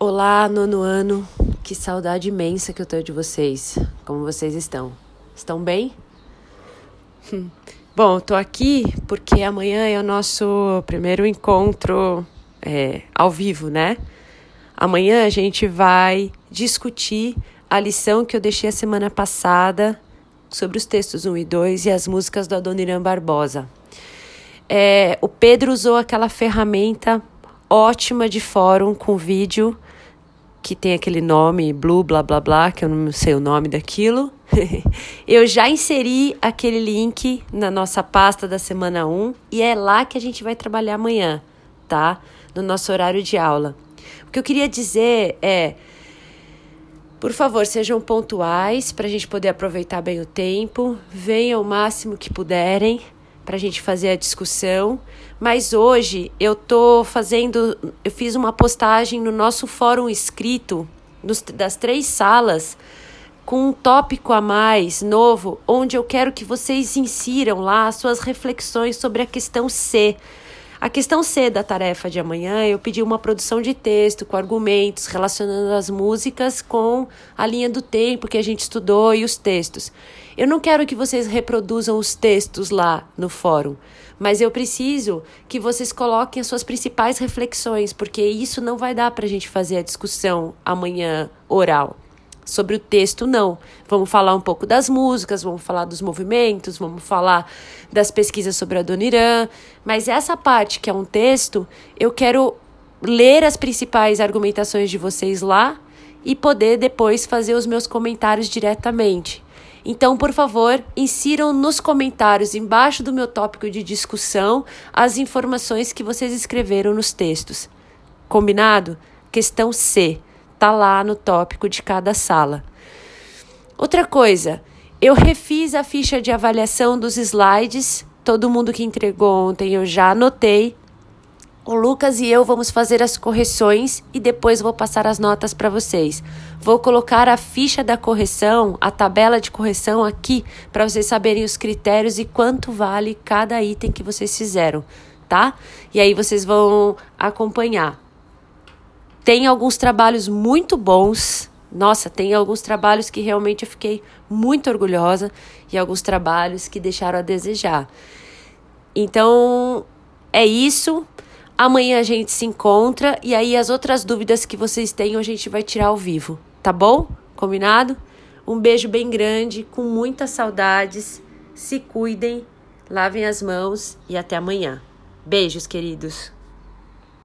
Olá, nono ano. Que saudade imensa que eu tenho de vocês. Como vocês estão? Estão bem? Bom, tô aqui porque amanhã é o nosso primeiro encontro é, ao vivo, né? Amanhã a gente vai discutir a lição que eu deixei a semana passada sobre os textos 1 e 2 e as músicas do Adoniran Barbosa. É, o Pedro usou aquela ferramenta ótima de fórum com vídeo que tem aquele nome blue blá blá blá, que eu não sei o nome daquilo. eu já inseri aquele link na nossa pasta da semana 1 e é lá que a gente vai trabalhar amanhã, tá? No nosso horário de aula. O que eu queria dizer é, por favor, sejam pontuais para a gente poder aproveitar bem o tempo, venham o máximo que puderem para a gente fazer a discussão. Mas hoje eu tô fazendo, eu fiz uma postagem no nosso fórum escrito das três salas com um tópico a mais novo, onde eu quero que vocês insiram lá suas reflexões sobre a questão C a questão C da tarefa de amanhã, eu pedi uma produção de texto com argumentos relacionando as músicas com a linha do tempo que a gente estudou e os textos. Eu não quero que vocês reproduzam os textos lá no fórum, mas eu preciso que vocês coloquem as suas principais reflexões, porque isso não vai dar para a gente fazer a discussão amanhã oral. Sobre o texto, não. Vamos falar um pouco das músicas, vamos falar dos movimentos, vamos falar das pesquisas sobre a Dona Mas essa parte que é um texto, eu quero ler as principais argumentações de vocês lá e poder depois fazer os meus comentários diretamente. Então, por favor, insiram nos comentários embaixo do meu tópico de discussão as informações que vocês escreveram nos textos. Combinado? Questão C tá lá no tópico de cada sala. Outra coisa, eu refiz a ficha de avaliação dos slides. Todo mundo que entregou ontem eu já anotei. O Lucas e eu vamos fazer as correções e depois vou passar as notas para vocês. Vou colocar a ficha da correção, a tabela de correção aqui para vocês saberem os critérios e quanto vale cada item que vocês fizeram, tá? E aí vocês vão acompanhar. Tem alguns trabalhos muito bons. Nossa, tem alguns trabalhos que realmente eu fiquei muito orgulhosa e alguns trabalhos que deixaram a desejar. Então, é isso. Amanhã a gente se encontra e aí as outras dúvidas que vocês tenham a gente vai tirar ao vivo, tá bom? Combinado? Um beijo bem grande, com muitas saudades. Se cuidem, lavem as mãos e até amanhã. Beijos, queridos.